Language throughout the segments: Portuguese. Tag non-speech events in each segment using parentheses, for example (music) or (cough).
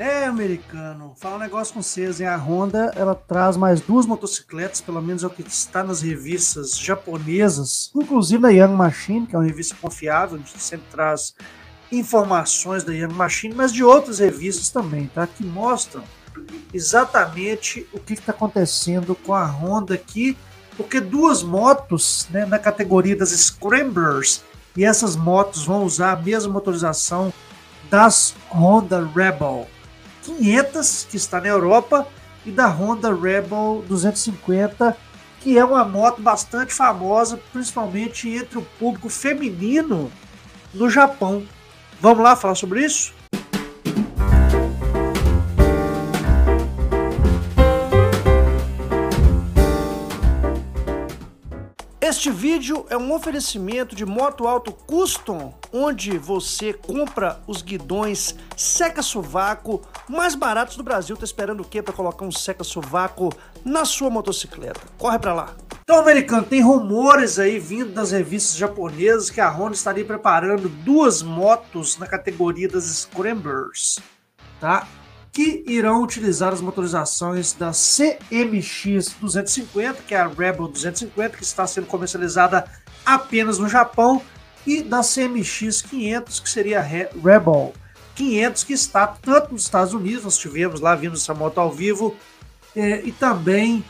É, americano. Fala um negócio com vocês, hein? A Honda, ela traz mais duas motocicletas, pelo menos é o que está nas revistas japonesas, inclusive na Young Machine, que é uma revista confiável, gente sempre traz informações da Young Machine, mas de outras revistas também, tá? Que mostram exatamente o que está acontecendo com a Honda aqui, porque duas motos né, na categoria das Scramblers, e essas motos vão usar a mesma motorização das Honda Rebel. 500, que está na Europa, e da Honda Rebel 250, que é uma moto bastante famosa, principalmente entre o público feminino no Japão. Vamos lá falar sobre isso? Este vídeo é um oferecimento de Moto Alto Custom, onde você compra os guidões seca-sovaco mais baratos do Brasil. Tá esperando o quê para colocar um seca-sovaco na sua motocicleta? Corre para lá. Então, americano, tem rumores aí vindo das revistas japonesas que a Honda estaria preparando duas motos na categoria das Scramblers, tá? Que irão utilizar as motorizações da CMX 250, que é a Rebel 250, que está sendo comercializada apenas no Japão, e da CMX 500, que seria a Rebel 500, que está tanto nos Estados Unidos, nós tivemos lá, vimos essa moto ao vivo, é, e também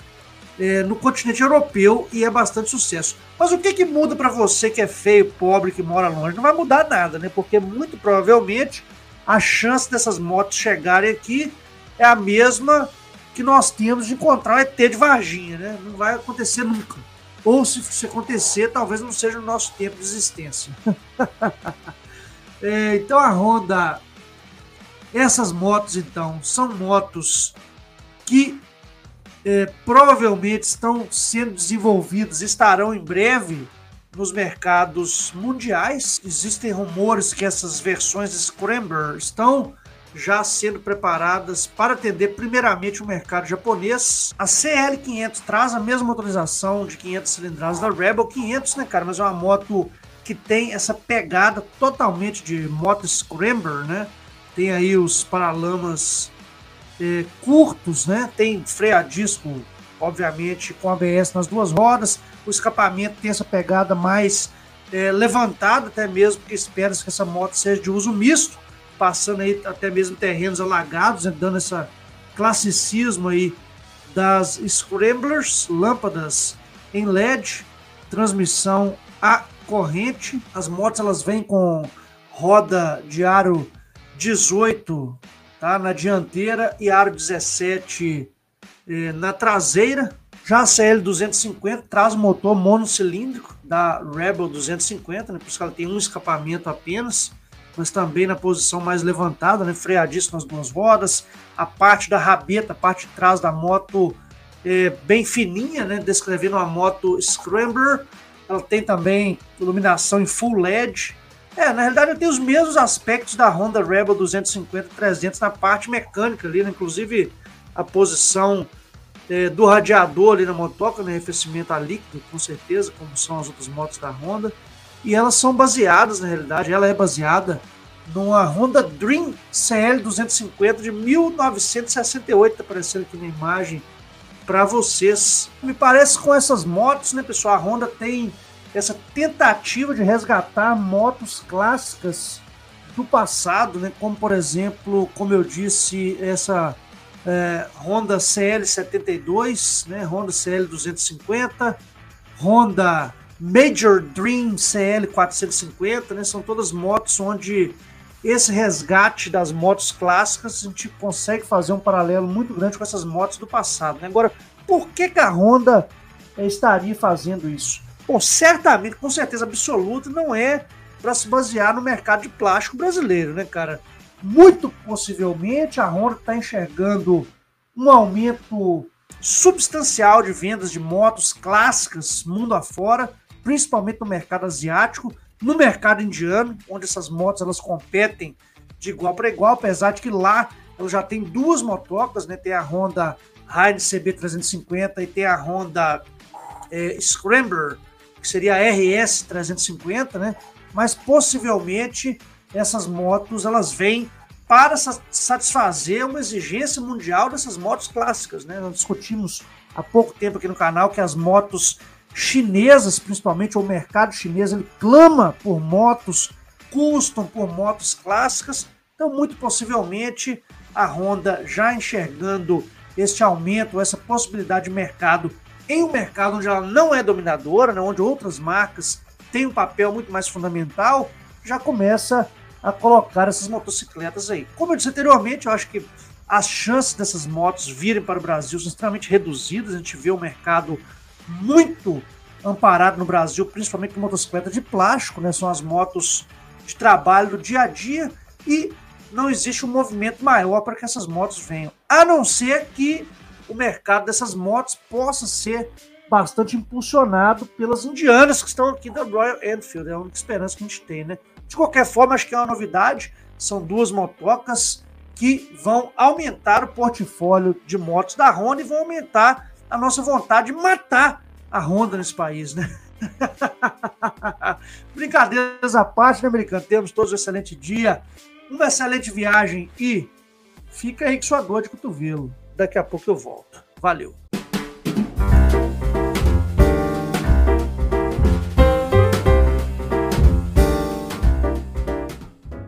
é, no continente europeu, e é bastante sucesso. Mas o que, que muda para você que é feio, pobre, que mora longe? Não vai mudar nada, né? Porque muito provavelmente a chance dessas motos chegarem aqui é a mesma que nós temos de encontrar o ET de Varginha, né? Não vai acontecer nunca. Ou se, se acontecer, talvez não seja o nosso tempo de existência. (laughs) é, então a Honda, essas motos então, são motos que é, provavelmente estão sendo desenvolvidas, estarão em breve nos mercados mundiais. Existem rumores que essas versões Scrambler estão já sendo preparadas para atender primeiramente o mercado japonês. A CL500 traz a mesma motorização de 500 cilindradas da Rebel 500, né, cara? Mas é uma moto que tem essa pegada totalmente de moto Scrambler, né? Tem aí os paralamas eh, curtos, né? Tem freio a disco, obviamente, com ABS nas duas rodas o escapamento tem essa pegada mais é, levantada, até mesmo, porque espera-se que essa moto seja de uso misto, passando aí até mesmo terrenos alagados, né, dando esse classicismo aí das Scramblers, lâmpadas em LED, transmissão a corrente. As motos elas vêm com roda de aro 18 tá, na dianteira e aro 17 eh, na traseira. Já a CL250 traz motor monocilíndrico da Rebel 250, né, por isso que ela tem um escapamento apenas, mas também na posição mais levantada, né, freadíssimo nas duas rodas, a parte da rabeta, a parte de trás da moto é, bem fininha, né, descrevendo uma moto Scrambler, ela tem também iluminação em full LED, é, na realidade tem os mesmos aspectos da Honda Rebel 250-300 na parte mecânica ali, né, inclusive a posição é, do radiador ali na motoca, né, arrefecimento a líquido, com certeza, como são as outras motos da Honda. E elas são baseadas, na realidade, ela é baseada numa Honda Dream CL 250 de 1968, tá aparecendo aqui na imagem para vocês. Me parece com essas motos, né, pessoal? A Honda tem essa tentativa de resgatar motos clássicas do passado, né, como por exemplo, como eu disse, essa é, Honda CL72, né, Honda CL250, Honda Major Dream CL450, né, são todas motos onde esse resgate das motos clássicas a gente consegue fazer um paralelo muito grande com essas motos do passado. Né? Agora, por que, que a Honda estaria fazendo isso? Bom, certamente, com certeza absoluta, não é para se basear no mercado de plástico brasileiro, né, cara? Muito possivelmente a Honda está enxergando um aumento substancial de vendas de motos clássicas mundo afora, principalmente no mercado asiático, no mercado indiano, onde essas motos elas competem de igual para igual, apesar de que lá ela já tem duas motocas, né? Tem a Honda Heinz CB350 e tem a Honda é, Scrambler, que seria a RS 350, né? Mas possivelmente essas motos elas vêm para satisfazer uma exigência mundial dessas motos clássicas. Né? Nós discutimos há pouco tempo aqui no canal que as motos chinesas, principalmente, o mercado chinês, ele clama por motos custom, por motos clássicas. Então, muito possivelmente, a Honda já enxergando este aumento, essa possibilidade de mercado em um mercado onde ela não é dominadora, né, onde outras marcas têm um papel muito mais fundamental, já começa a colocar essas motocicletas aí. Como eu disse anteriormente, eu acho que as chances dessas motos virem para o Brasil são extremamente reduzidas. A gente vê o mercado muito amparado no Brasil, principalmente com motocicleta de plástico, né? São as motos de trabalho do dia a dia e não existe um movimento maior para que essas motos venham, a não ser que o mercado dessas motos possa ser bastante impulsionado pelas indianas que estão aqui da Royal Enfield. É a única esperança que a gente tem, né? De qualquer forma, acho que é uma novidade. São duas motocas que vão aumentar o portfólio de motos da Honda e vão aumentar a nossa vontade de matar a Honda nesse país, né? (laughs) Brincadeiras à parte, né, americano? Temos todos um excelente dia, uma excelente viagem e fica aí com sua dor de cotovelo. Daqui a pouco eu volto. Valeu!